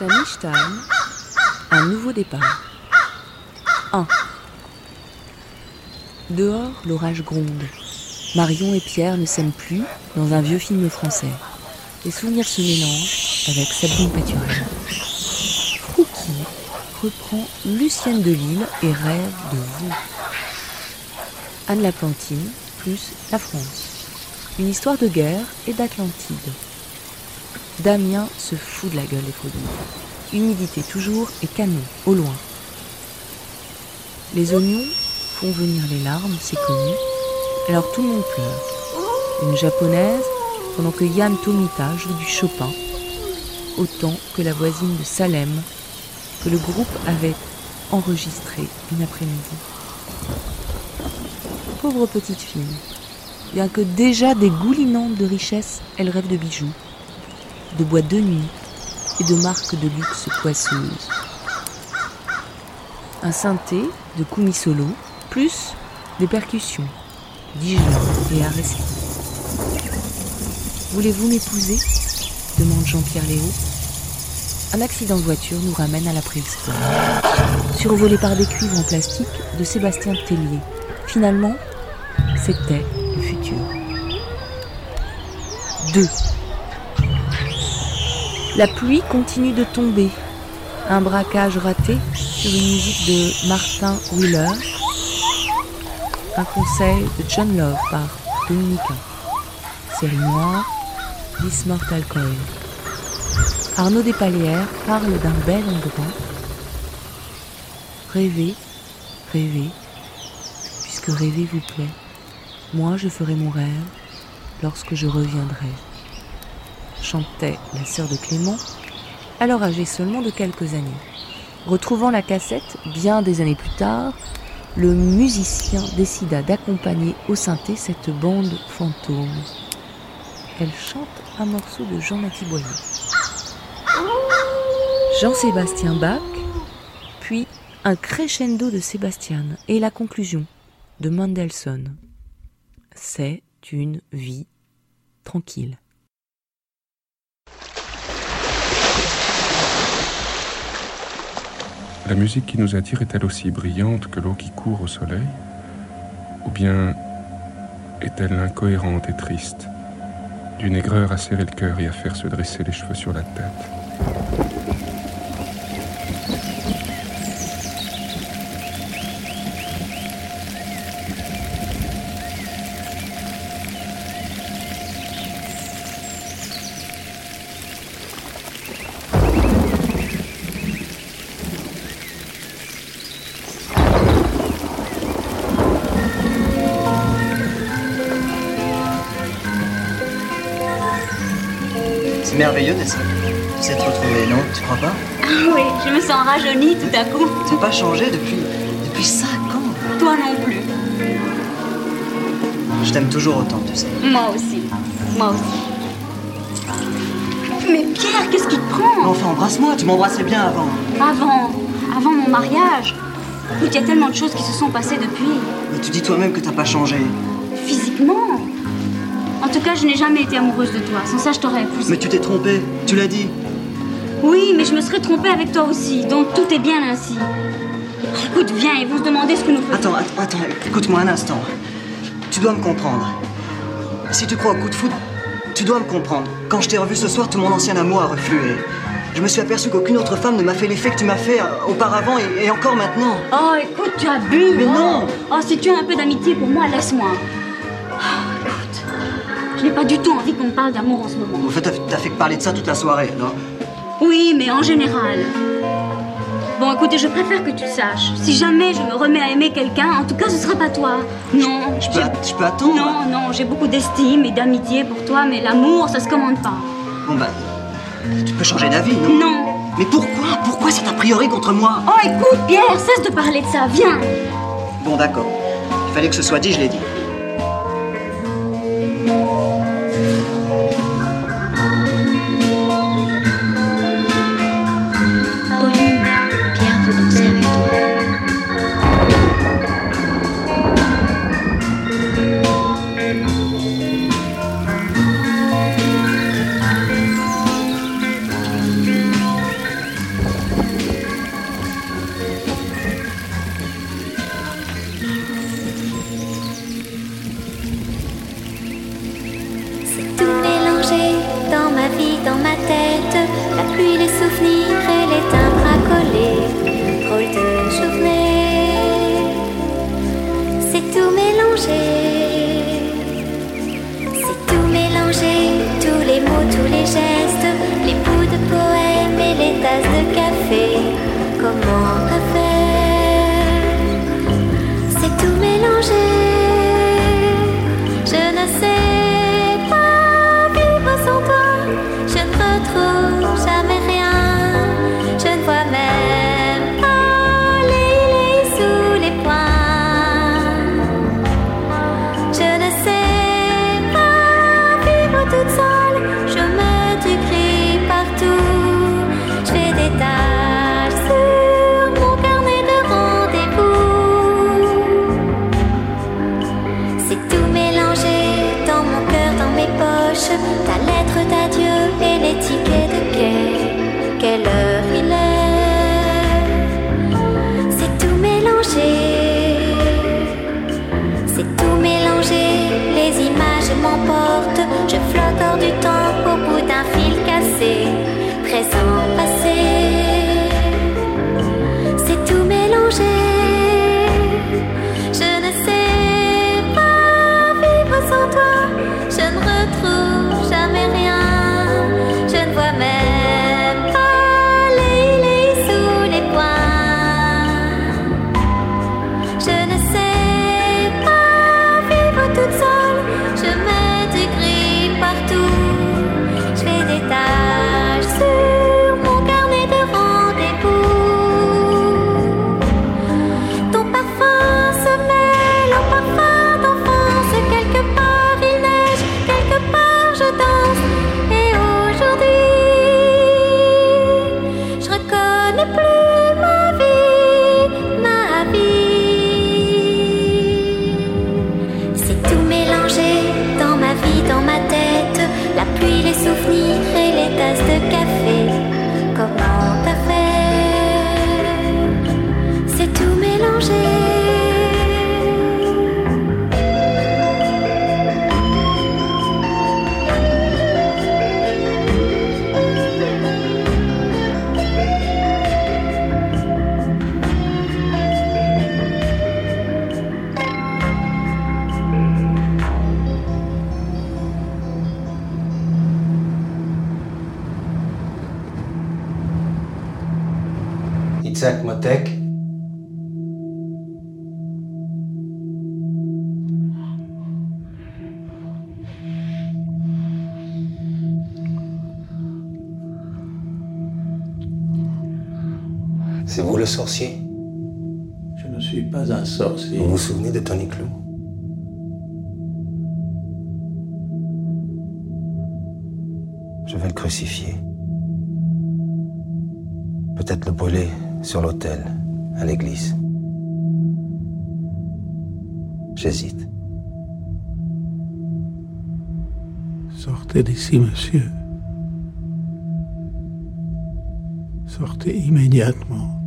Samichtheim, un nouveau départ. 1. Dehors, l'orage gronde. Marion et Pierre ne s'aiment plus dans un vieux film français. Les souvenirs se mélangent avec Sabine Pâturage. Frouki reprend Lucienne de Lille et rêve de vous. Anne la Plantine plus la France. Une histoire de guerre et d'Atlantide. Damien se fout de la gueule des produits. Humidité toujours et canon au loin. Les oignons font venir les larmes, c'est connu. Alors tout le monde pleure. Une japonaise, pendant que Yann Tomita joue du Chopin, autant que la voisine de Salem, que le groupe avait enregistré une après-midi. Pauvre petite fille, bien que déjà dégoulinante de richesse, elle rêve de bijoux, de boîtes de nuit et de marques de luxe poisseuses. Un synthé de Kumi Solo, plus des percussions, Dijon et Arresti. Voulez-vous m'épouser? demande Jean-Pierre Léo. Un accident de voiture nous ramène à la préhistoire. Survolé par des cuivres en plastique de Sébastien Tellier. Finalement, c'était le futur. 2. La pluie continue de tomber. Un braquage raté sur une musique de Martin Wheeler. Un conseil de John Love par Dominica. Série noire, This Mortal Coil. Arnaud Despalières parle d'un bel endroit. Rêvez, rêvez, puisque rêver vous plaît. Moi, je ferai mon rêve lorsque je reviendrai. Chantait la sœur de Clément, alors âgée seulement de quelques années. Retrouvant la cassette bien des années plus tard, le musicien décida d'accompagner au synthé cette bande fantôme. Elle chante un morceau de Jean-Mathie Boyer. Jean-Sébastien Bach, puis un crescendo de Sébastien et la conclusion de Mendelssohn. C'est une vie tranquille. La musique qui nous attire est-elle aussi brillante que l'eau qui court au soleil Ou bien est-elle incohérente et triste, d'une aigreur à serrer le cœur et à faire se dresser les cheveux sur la tête pas changé depuis. depuis 5 ans Toi non plus. Je t'aime toujours autant, tu sais. Moi aussi. Moi aussi. Mais Pierre, qu'est-ce qui te prend? Enfin, embrasse-moi, tu m'embrassais bien avant. Avant. Avant mon mariage. Écoute, il y a tellement de choses qui se sont passées depuis. Mais tu dis toi-même que t'as pas changé. Physiquement? En tout cas, je n'ai jamais été amoureuse de toi. Sans ça, je t'aurais épousée. Mais tu t'es trompé, tu l'as dit. Oui, mais je me serais trompée avec toi aussi. Donc tout est bien ainsi. Écoute, viens, ils vont se demander ce que nous faisons. Attends, attends, attends, écoute-moi un instant. Tu dois me comprendre. Si tu crois au coup de foudre, tu dois me comprendre. Quand je t'ai revu ce soir, tout mon ancien amour a reflué. Je me suis aperçu qu'aucune autre femme ne m'a fait l'effet que tu m'as fait euh, auparavant et, et encore maintenant. Oh, écoute, tu as bu. Mais oh. non. Oh, si tu as un peu d'amitié pour moi, laisse-moi. Oh, écoute, je n'ai pas du tout envie qu'on me parle d'amour en ce moment. En fait, t'as fait que parler de ça toute la soirée, alors. Oui, mais en général. Bon, écoutez, je préfère que tu saches. Si jamais je me remets à aimer quelqu'un, en tout cas, ce sera pas toi. Non. Je peux, je peux attendre Non, non, j'ai beaucoup d'estime et d'amitié pour toi, mais l'amour, ça se commande pas. Bon bah, tu peux changer d'avis, non? Non. Mais pourquoi? Pourquoi cet a priori contre moi? Oh, écoute, Pierre, cesse de parler de ça, viens. Bon, d'accord. Il fallait que ce soit dit, je l'ai dit. tasse café. Je ne suis pas un sorcier. Vous vous souvenez de Tony Clou Je vais le crucifier. Peut-être le brûler sur l'autel, à l'église. J'hésite. Sortez d'ici, monsieur. Sortez immédiatement.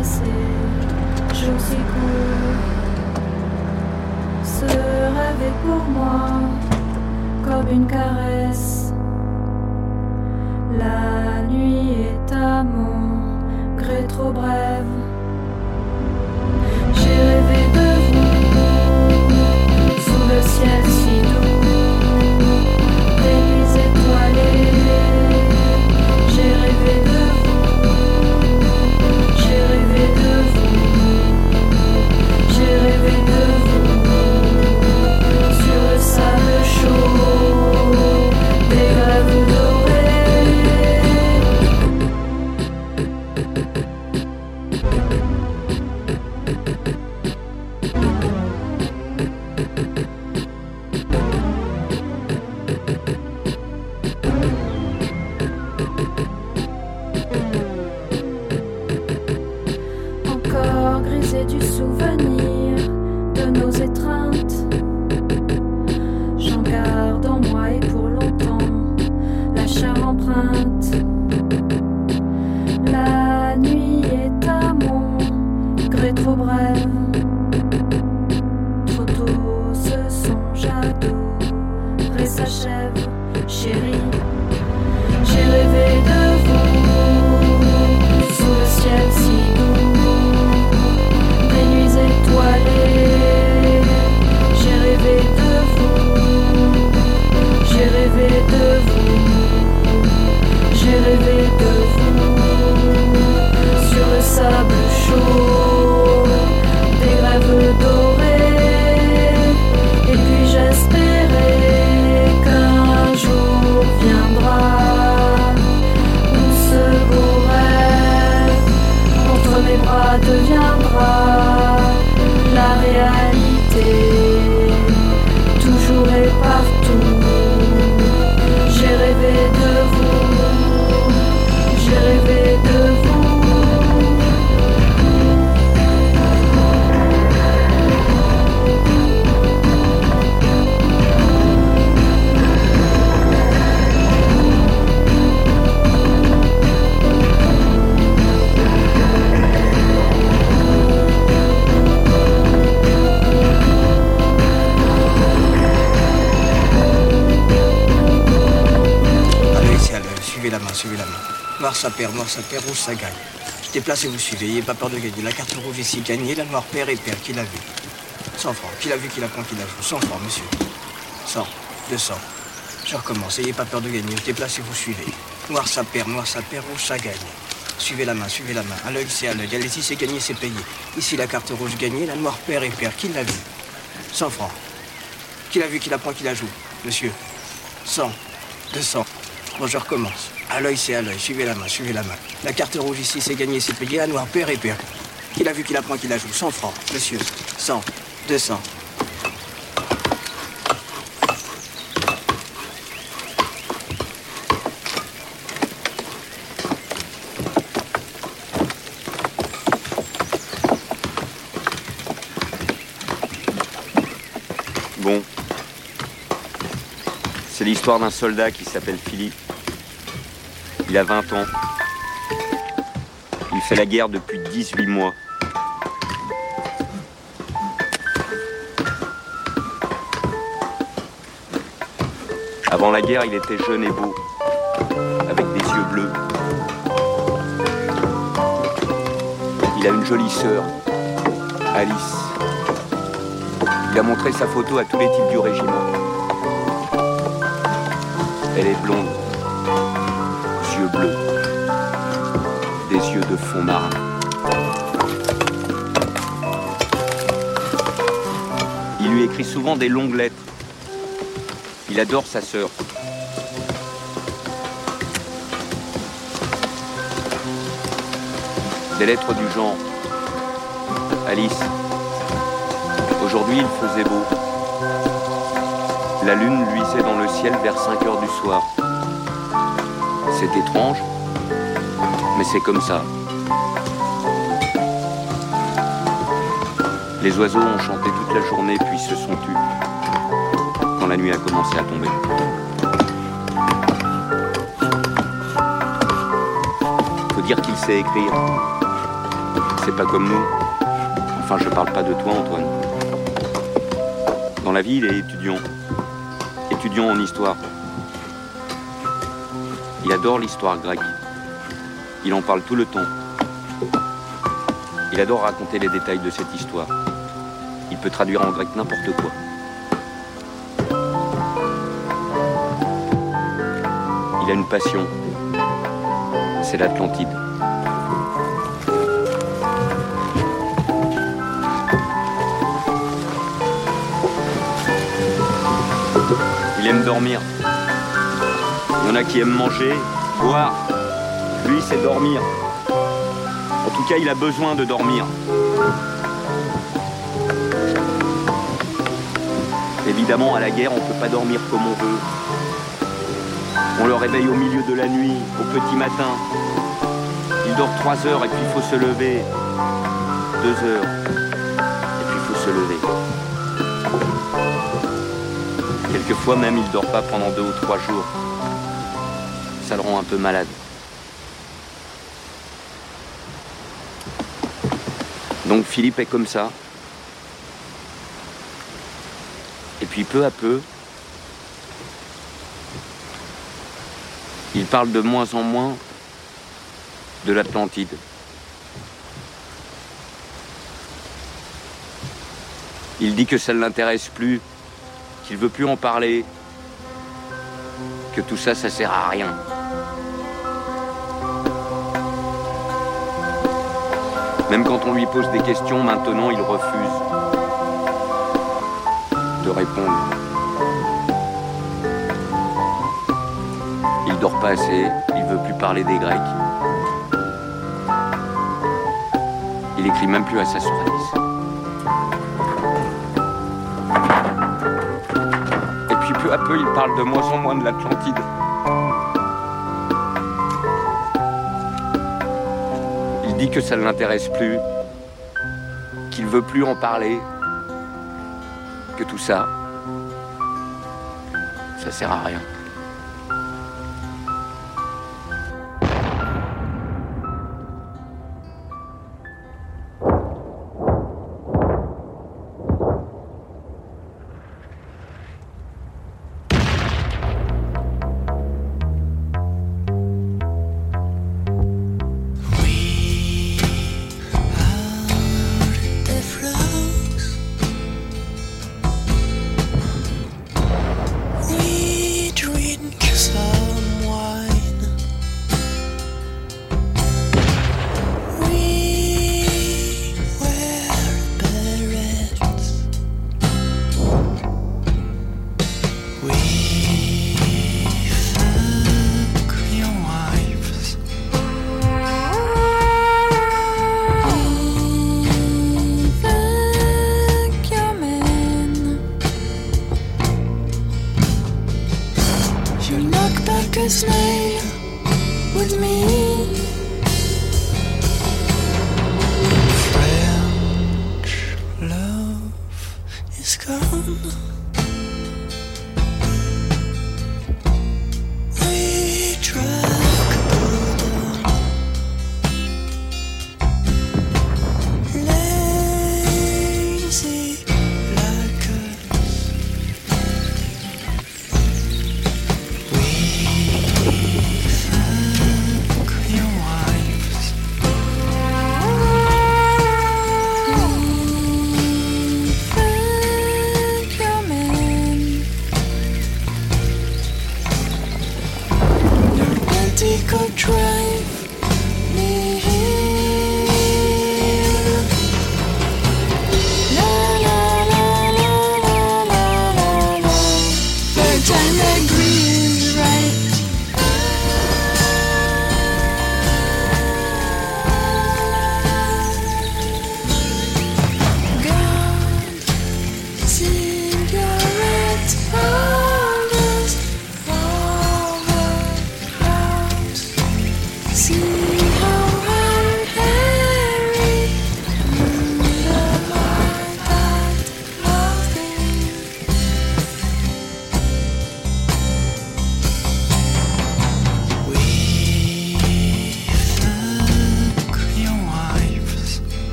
passer, j'en suis. Ce rêve est pour moi comme une caresse. La nuit est à mon gré trop brève. J'ai rêvé de vous sous le ciel si ça perd, rouge ça gagne. Je déplace et vous suivez, n'ayez pas peur de gagner. La carte rouge ici gagnée, la noire perd et perd, qui l'a vu? 100 francs, qui l'a vu, qui l'a prend, qui l'a joue 100 francs, monsieur. 100, 200. Je recommence, n'ayez pas peur de gagner, je déplace et vous suivez. Noir ça perd, noir ça perd, rouge ça gagne. Suivez la main, suivez la main. À l'œil, c'est à l'œil. Allez-y, c'est gagné, c'est payé. Ici, la carte rouge gagnée, la noire perd et perd. Qui l'a vu? 100 francs. Qui l'a vu, qui la prend, qui la joue Monsieur. 100, 200. Bon, je recommence. À l'œil, c'est à l'œil. Suivez la main, suivez la main. La carte rouge ici, c'est gagné, c'est payé. À noir, perd et perd. Qui l'a vu, qui la prend, qui la joue 100 francs. Monsieur. 100, 200. Bon. C'est l'histoire d'un soldat qui s'appelle Philippe. Il a 20 ans. Il fait la guerre depuis 18 mois. Avant la guerre, il était jeune et beau, avec des yeux bleus. Il a une jolie sœur, Alice. Il a montré sa photo à tous les types du régiment. Elle est blonde, des yeux de fond marin. Il lui écrit souvent des longues lettres. Il adore sa sœur. Des lettres du genre Alice, Aujourd'hui, il faisait beau. La lune luisait dans le ciel vers 5 heures du soir. C'est étrange, mais c'est comme ça. Les oiseaux ont chanté toute la journée puis se sont tus quand la nuit a commencé à tomber. Faut dire qu'il sait écrire. C'est pas comme nous. Enfin, je parle pas de toi, Antoine. Dans la vie, il est étudiant. Étudiant en histoire. Il adore l'histoire grecque. Il en parle tout le temps. Il adore raconter les détails de cette histoire. Il peut traduire en grec n'importe quoi. Il a une passion. C'est l'Atlantide. Il aime dormir. Il en a qui aiment manger, boire. Lui, c'est dormir. En tout cas, il a besoin de dormir. Évidemment, à la guerre, on ne peut pas dormir comme on veut. On le réveille au milieu de la nuit, au petit matin. Il dort trois heures et puis il faut se lever. Deux heures. Et puis il faut se lever. Quelquefois même, il dort pas pendant deux ou trois jours. Ça le rend un peu malade. Donc Philippe est comme ça. Et puis peu à peu, il parle de moins en moins de l'Atlantide. Il dit que ça ne l'intéresse plus, qu'il veut plus en parler, que tout ça, ça sert à rien. Même quand on lui pose des questions, maintenant, il refuse de répondre. Il dort pas assez, il veut plus parler des Grecs. Il écrit même plus à sa sœur Alice. Et puis peu à peu, il parle de moins en moins de l'Atlantide. Dit que ça ne l'intéresse plus, qu'il veut plus en parler, que tout ça, ça sert à rien.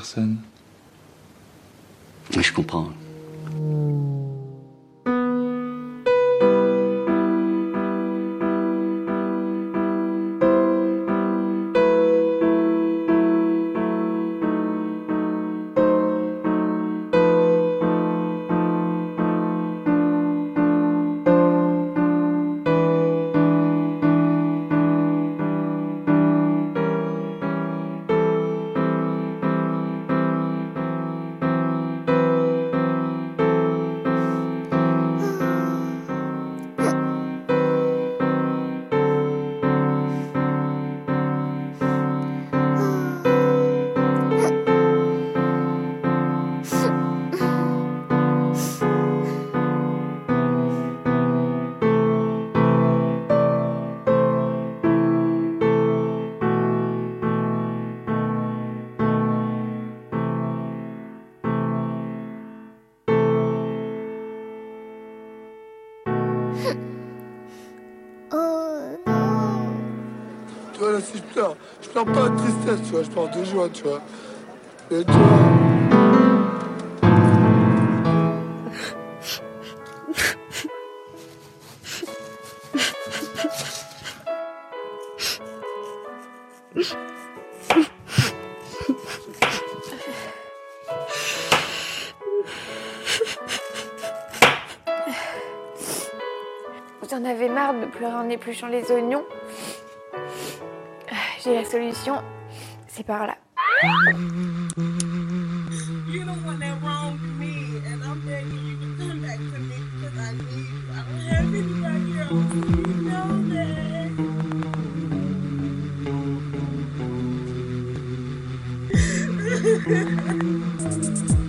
Personne. pas de tristesse, tu vois, je parle de joie, tu vois. Et tu Vous en avez marre de pleurer en épluchant les oignons? solution, c'est par là.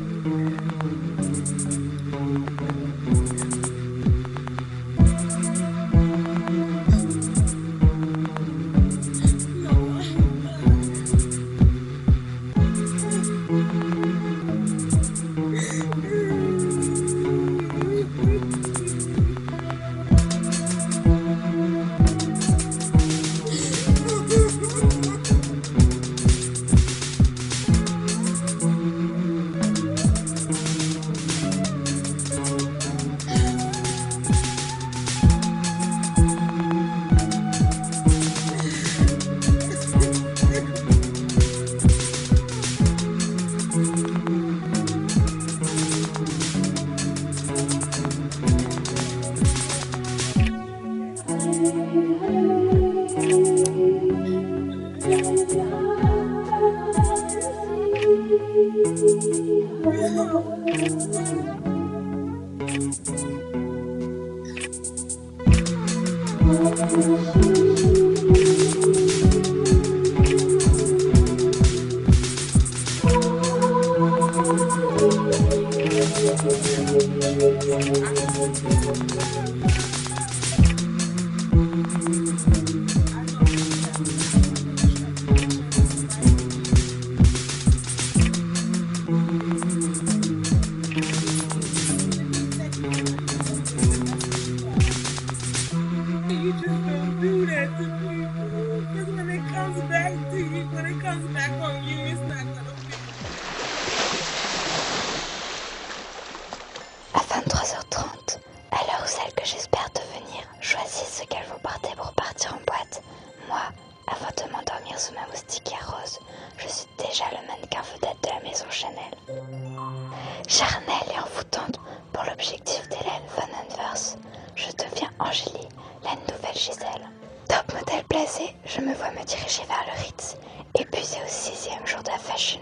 celles que j'espère devenir, choisissent ce qu'elles vont porter pour partir en boîte. Moi, avant de m'endormir sous ma moustiquaire rose, je suis déjà le mannequin vedette de la maison Chanel. Charnelle et envoûtante pour l'objectif d'Hélène Van Anvers, je deviens Angélie, la nouvelle Gisèle. Top modèle placé, je me vois me diriger vers le Ritz, épuisée au sixième jour de la Fashion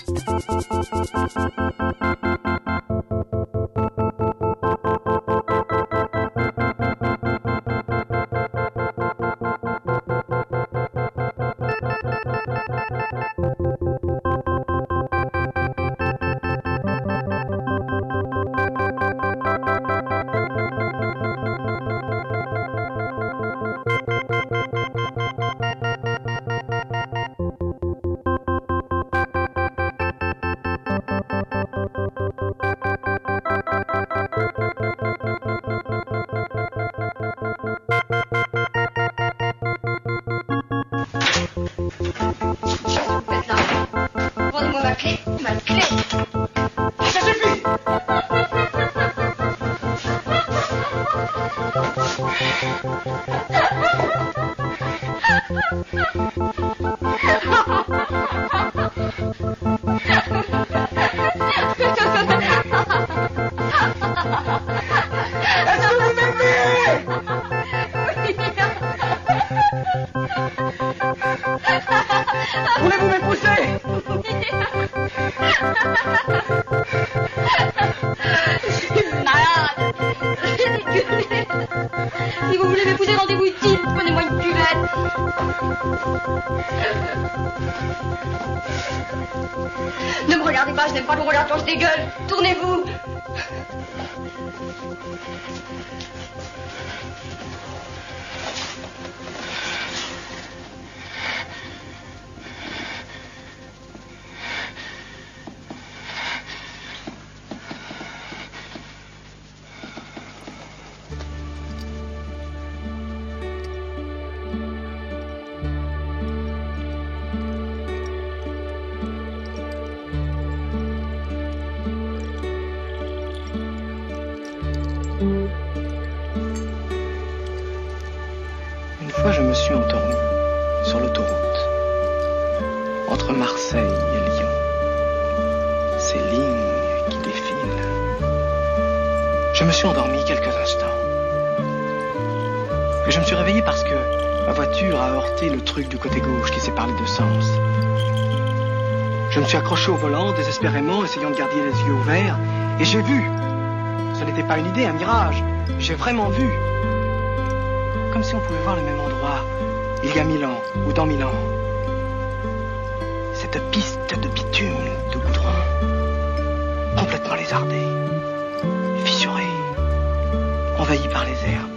du côté gauche qui sépare les deux sens. Je me suis accroché au volant, désespérément, essayant de garder les yeux ouverts, et j'ai vu. Ce n'était pas une idée, un mirage. J'ai vraiment vu. Comme si on pouvait voir le même endroit, il y a mille ans, ou dans mille ans. Cette piste de bitume, de goudron, complètement lézardée, fissurée, envahie par les herbes.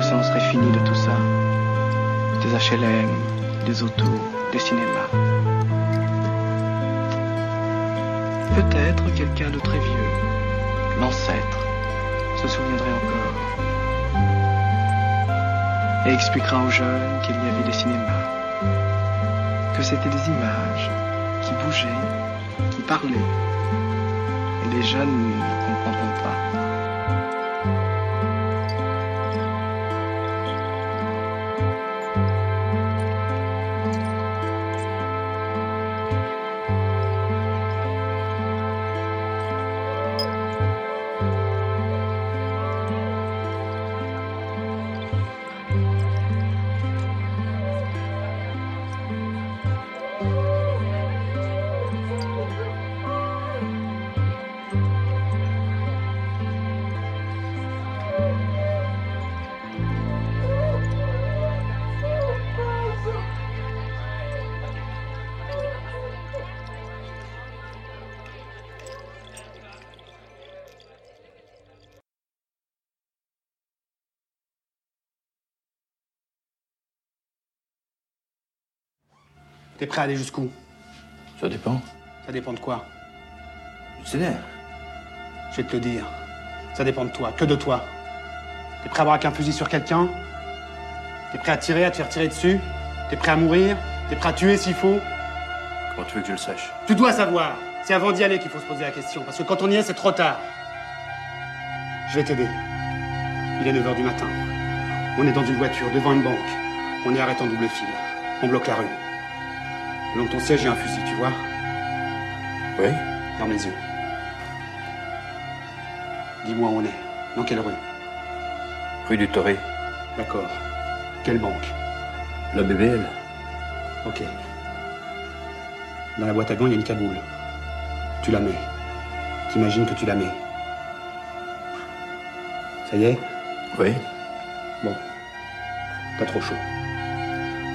ça en serait fini de tout ça. Des HLM, des autos, des cinémas. Peut-être quelqu'un de très vieux, l'ancêtre, se souviendrait encore. Et expliquera aux jeunes qu'il y avait des cinémas, que c'était des images qui bougeaient, qui parlaient. Et les jeunes ne comprendront pas. Prêt à aller jusqu'où? Ça dépend. Ça dépend de quoi? Du scénaire. Je vais te le dire. Ça dépend de toi, que de toi. T'es prêt à braquer un fusil sur quelqu'un? T'es prêt à tirer, à te faire tirer dessus? T'es prêt à mourir? T'es prêt à tuer s'il faut? Comment tu veux que je le sache? Tu dois savoir. C'est avant d'y aller qu'il faut se poser la question. Parce que quand on y est, c'est trop tard. Je vais t'aider. Il est 9h du matin. On est dans une voiture, devant une banque. On est arrêté en double fil. On bloque la rue. Le long de ton siège, il y a un fusil, tu vois Oui. Ferme les yeux. Dis-moi où on est. Dans quelle rue? Rue du Toré. D'accord. Quelle banque? La BBL. Ok. Dans la boîte à gants, il y a une cagoule. Tu la mets. T'imagines que tu la mets. Ça y est? Oui. Bon. T'as trop chaud.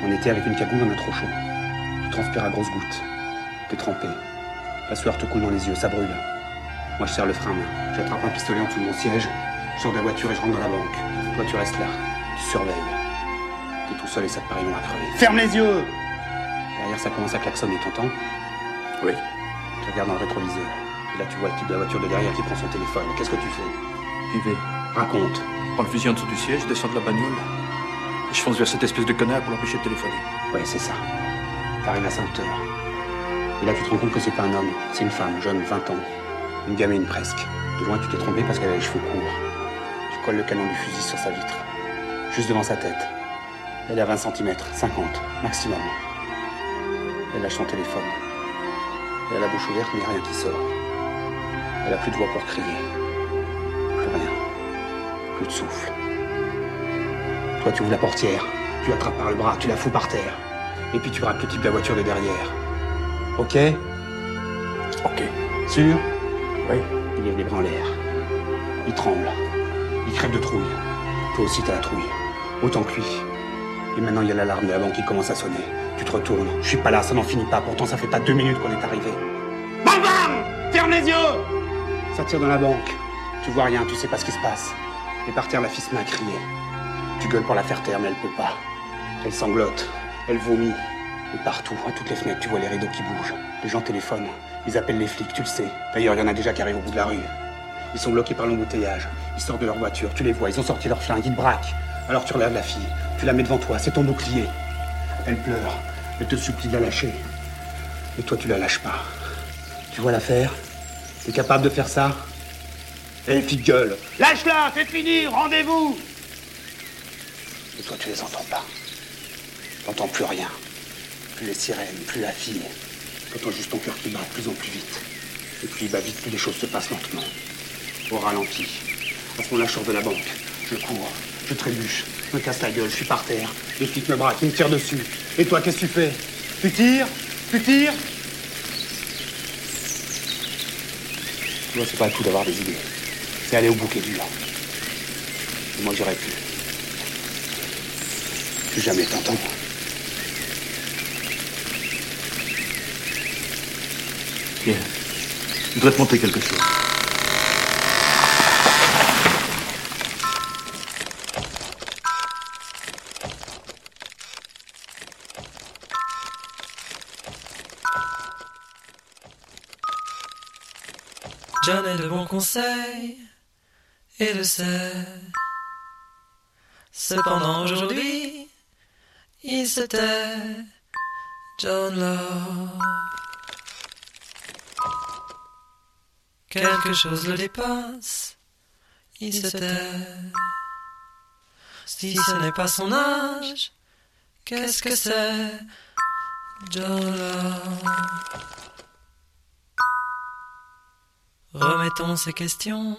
En été, avec une cagoule, on a trop chaud. Tu transpires à grosses gouttes. T'es trempé. La sueur te coule dans les yeux, ça brûle. Moi, je serre le frein main. J'attrape un pistolet en dessous de mon siège. Je sors de la voiture et je rentre dans la banque. Toi, tu restes là. Tu surveilles. T'es tout seul et ça te paraît long à crever. Ferme les yeux Derrière, ça commence à klaxonner, t'entends? Oui. Tu regardes dans le rétroviseur. Et là, tu vois le type de la voiture de derrière qui prend son téléphone. Qu'est-ce que tu fais? J'y vais. Raconte. Je prends le fusil en dessous du siège, je descends de la bagnole. Et je fonce vers cette espèce de connard pour l'empêcher de téléphoner. Ouais, c'est ça. T'arrives à sa hauteur. Et là, tu te rends compte que c'est pas un homme, c'est une femme, jeune, 20 ans. Une gamine presque. De loin, tu t'es trompé parce qu'elle a les cheveux courts. Tu colles le canon du fusil sur sa vitre. Juste devant sa tête. Elle est à 20 cm, 50, maximum. Elle lâche son téléphone. Elle a la bouche ouverte, mais rien qui sort. Elle a plus de voix pour crier. Plus rien. Plus de souffle. Toi, tu ouvres la portière. Tu l'attrapes par le bras, tu la fous par terre. Et puis tu braques le type de la voiture de derrière. Ok Ok. Sûr Oui. Il lève les bras en l'air. Il tremble. Il crève de trouille. Toi aussi, t'as la trouille. Autant que lui. Et maintenant, il y a l'alarme de la banque qui commence à sonner. Tu te retournes. Je suis pas là, ça n'en finit pas. Pourtant, ça fait pas deux minutes qu'on est arrivé. Bam bam Ferme les yeux Ça tire dans la banque. Tu vois rien, tu sais pas ce qui se passe. Et par terre, la fille se met à crier. Tu gueules pour la faire taire, mais elle peut pas. Elle sanglote. Elle vomit. Et partout, à toutes les fenêtres, tu vois les rideaux qui bougent. Les gens téléphonent. Ils appellent les flics, tu le sais. D'ailleurs, il y en a déjà qui arrivent au bout de la rue. Ils sont bloqués par l'embouteillage. Ils sortent de leur voiture, tu les vois, ils ont sorti leur flingue, ils te braquent. Alors tu relèves la fille, tu la mets devant toi, c'est ton bouclier. Elle pleure, elle te supplie de la lâcher. Et toi, tu la lâches pas. Tu vois l'affaire? T'es capable de faire ça? Et les filles gueulent. Lâche-la, c'est fini, rendez-vous Et toi, tu les entends pas. T'entends plus rien. Plus les sirènes, plus la fille. T'entends juste ton cœur qui bat de plus en plus vite. Et plus il bat vite, plus les choses se passent lentement. Au ralenti. À ce moment-là, je sors de la banque. Je cours. Je trébuche. Je me casse la gueule. Je suis par terre. Les flics me braquent. Ils me tirent dessus. Et toi, qu'est-ce que tu fais? Tu tires? Tu tires? Tu vois, c'est pas le tout d'avoir des idées. C'est aller au bouquet dur. Et moi, j'aurais pu. Plus jamais, t'entends? Pierre, je dois te montrer quelque chose. John est de bons conseils et le sait. Cependant aujourd'hui, il se tait. John Love. Quelque chose le dépasse, il se tait. Si ce n'est pas son âge, qu'est-ce que c'est? John Love. Remettons ces questions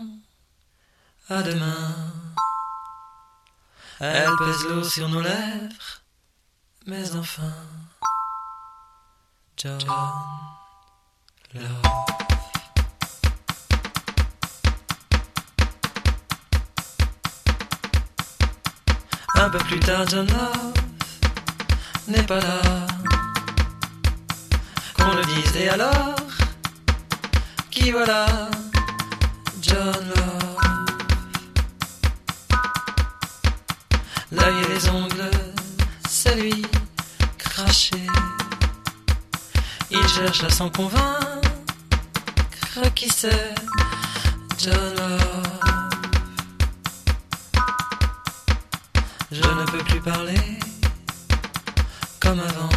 à demain. Elle pèse l'eau sur nos lèvres, mais enfin, John Love. Un peu plus tard, John Love n'est pas là. Qu'on le dise et alors, qui voilà, John Love. L'œil et les ongles, c'est lui, craché. Il cherche à s'en convaincre, qui c'est, John Love. Parler comme avant.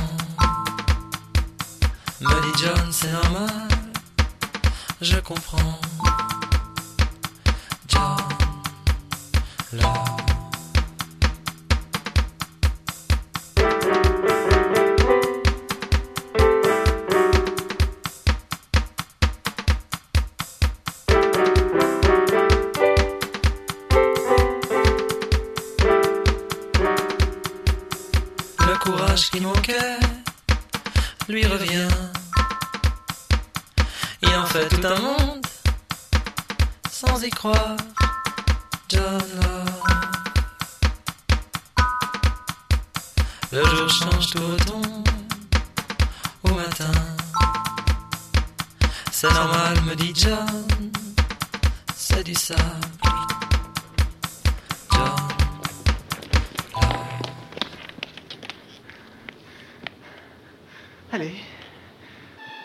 Me dit John, c'est normal, je comprends. Il en fait tout un monde sans y croire. John Love. Le jour change, tout retombe au matin. C'est normal, me dit John. C'est du sable. John. Allez.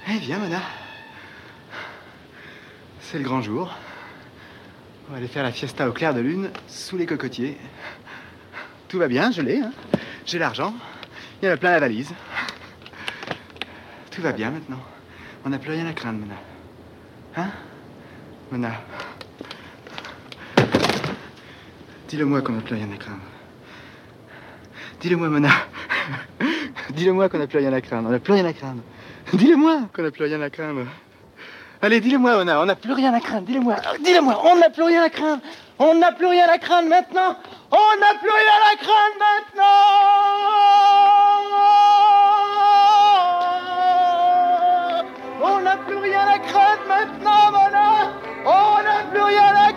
Eh, viens, Mona. C'est le grand jour. On va aller faire la fiesta au clair de lune, sous les cocotiers. Tout va bien, je l'ai. hein. J'ai l'argent. Il y en a plein la valise. Tout va bien maintenant. On n'a plus rien à craindre, Mona. Hein Mona? Dis-le-moi qu'on n'a plus rien à craindre. Dis-le-moi, Mona. Dis-le-moi qu'on n'a plus rien à craindre. On n'a plus rien à craindre. Dis-le-moi qu'on n'a plus rien à craindre. Allez, dis-le-moi, Mona. On n'a plus rien à craindre. Dis-le-moi. Dis-le-moi. On n'a plus rien à craindre. On n'a plus rien à craindre maintenant. On n'a plus rien à craindre maintenant. On n'a plus rien à craindre maintenant, Mona. On n'a plus rien à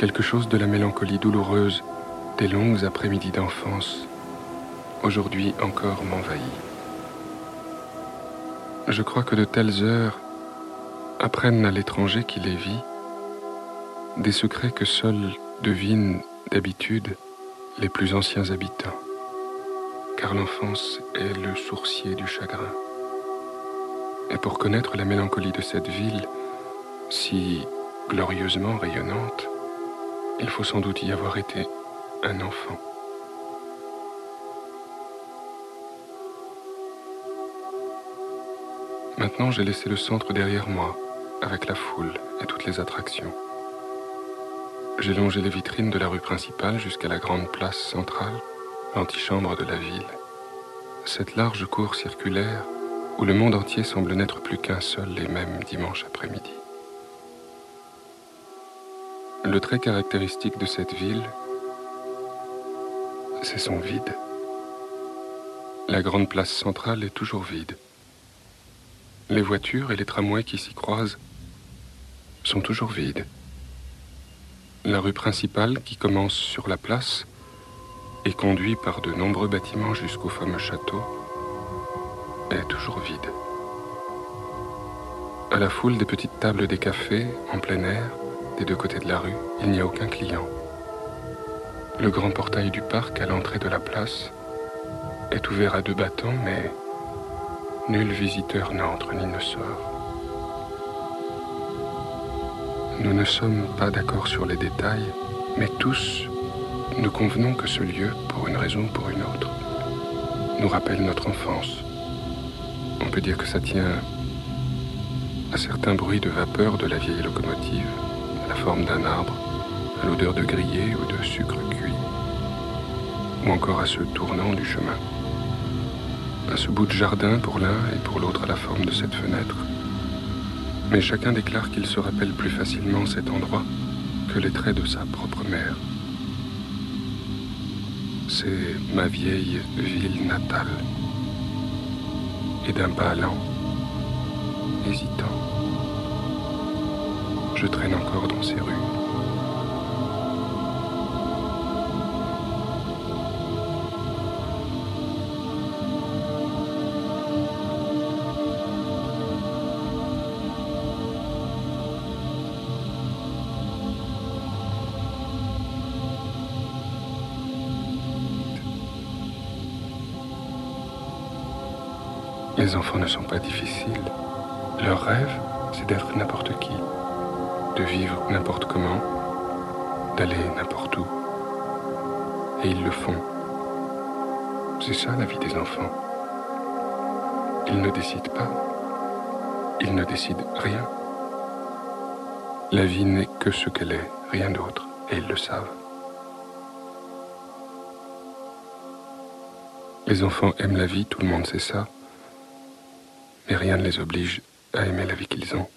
Quelque chose de la mélancolie douloureuse des longues après-midi d'enfance, aujourd'hui encore m'envahit. Je crois que de telles heures apprennent à l'étranger qui les vit des secrets que seuls devinent d'habitude les plus anciens habitants, car l'enfance est le sourcier du chagrin. Et pour connaître la mélancolie de cette ville, si glorieusement rayonnante, il faut sans doute y avoir été un enfant. Maintenant, j'ai laissé le centre derrière moi, avec la foule et toutes les attractions. J'ai longé les vitrines de la rue principale jusqu'à la grande place centrale, l'antichambre de la ville. Cette large cour circulaire où le monde entier semble n'être plus qu'un seul et même dimanche après-midi. Le trait caractéristique de cette ville, c'est son vide. La grande place centrale est toujours vide. Les voitures et les tramways qui s'y croisent sont toujours vides. La rue principale, qui commence sur la place et conduit par de nombreux bâtiments jusqu'au fameux château, est toujours vide. À la foule des petites tables des cafés, en plein air, deux côtés de la rue, il n'y a aucun client. Le grand portail du parc à l'entrée de la place est ouvert à deux battants, mais nul visiteur n'entre ni ne sort. Nous ne sommes pas d'accord sur les détails, mais tous nous convenons que ce lieu, pour une raison ou pour une autre, nous rappelle notre enfance. On peut dire que ça tient à certains bruits de vapeur de la vieille locomotive, la forme d'un arbre, à l'odeur de grillé ou de sucre cuit, ou encore à ce tournant du chemin, à ce bout de jardin pour l'un et pour l'autre à la forme de cette fenêtre, mais chacun déclare qu'il se rappelle plus facilement cet endroit que les traits de sa propre mère. C'est ma vieille ville natale. Et d'un pas lent, hésitant, je traîne encore dans ces rues. Les enfants ne sont pas difficiles. Ils ne décident pas. Ils ne décident rien. La vie n'est que ce qu'elle est, rien d'autre, et ils le savent. Les enfants aiment la vie, tout le monde sait ça et rien ne les oblige à aimer la vie qu'ils ont.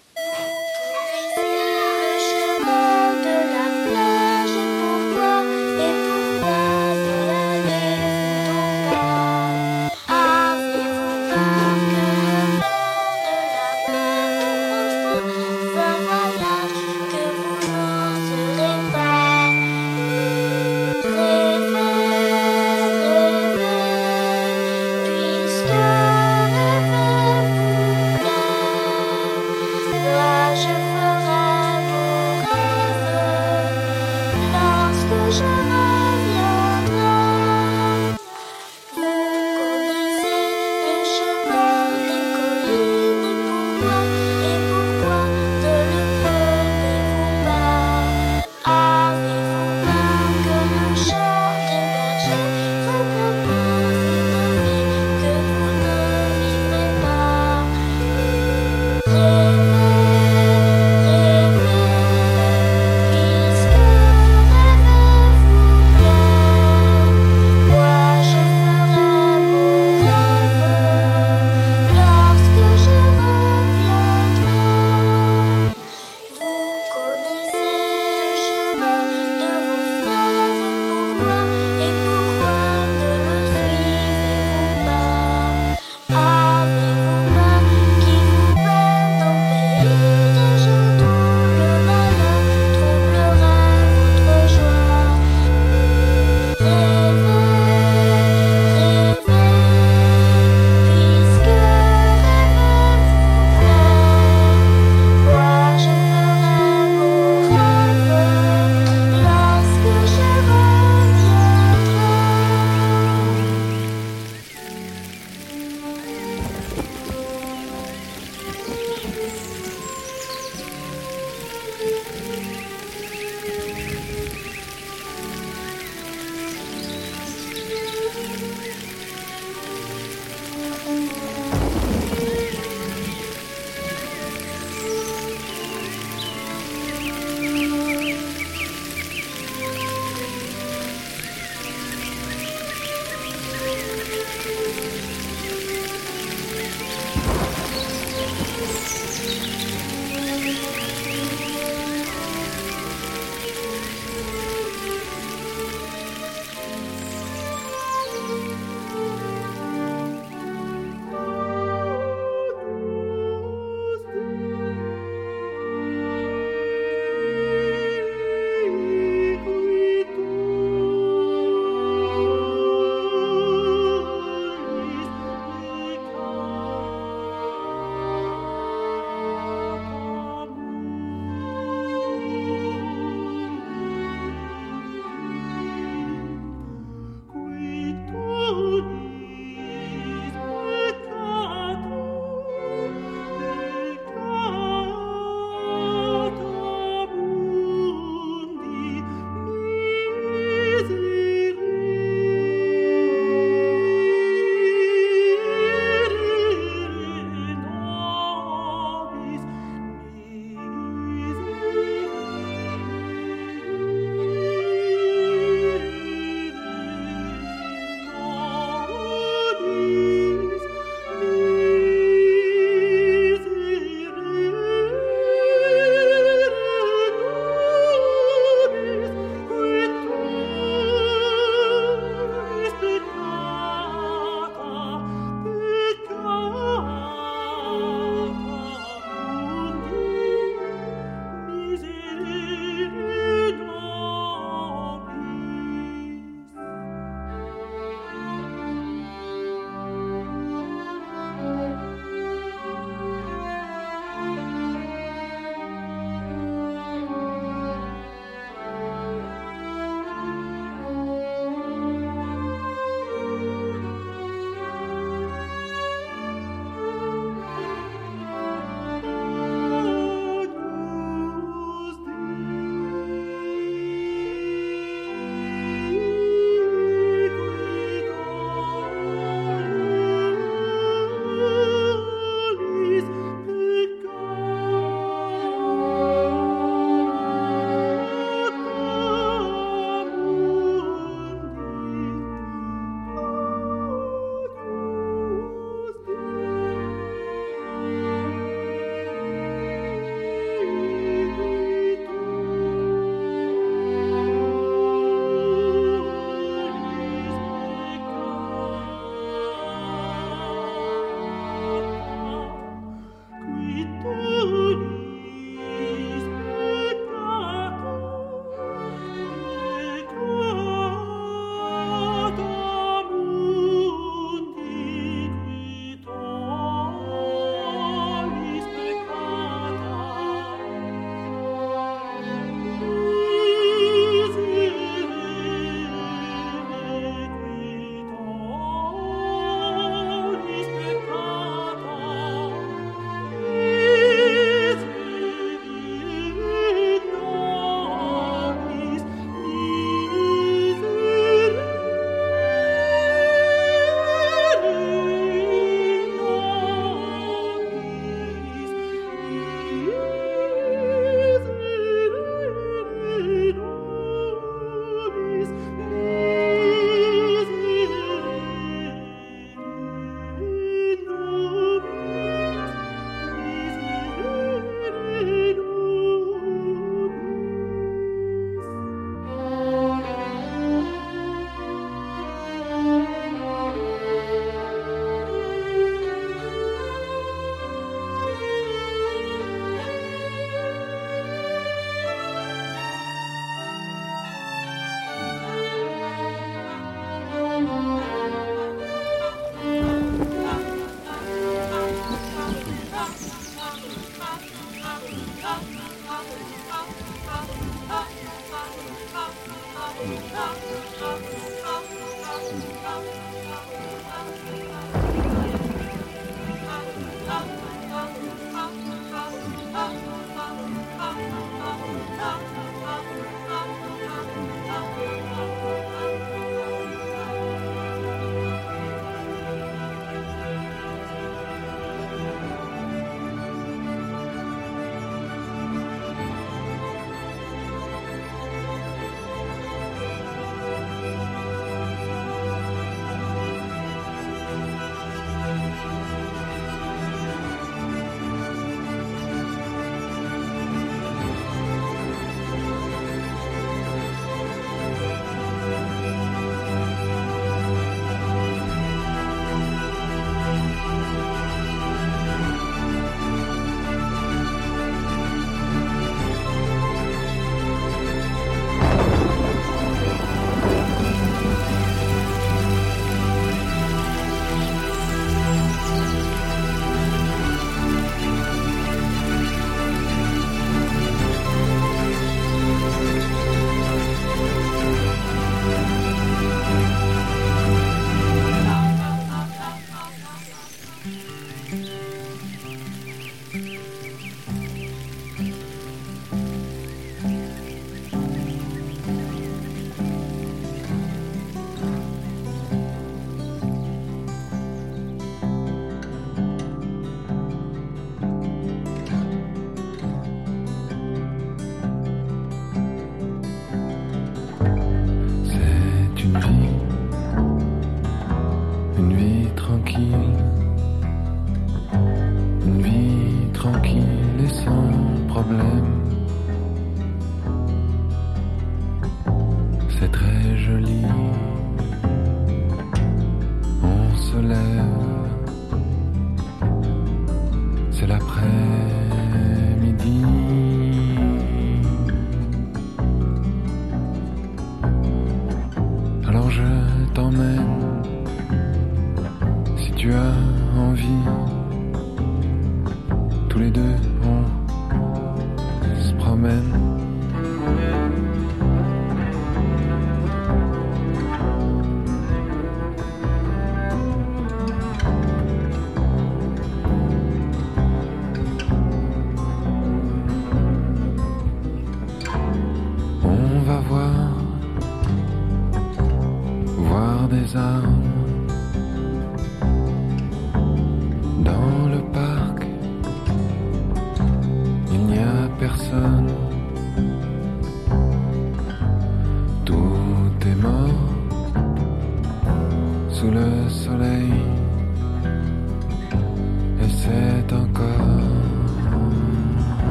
bleiben.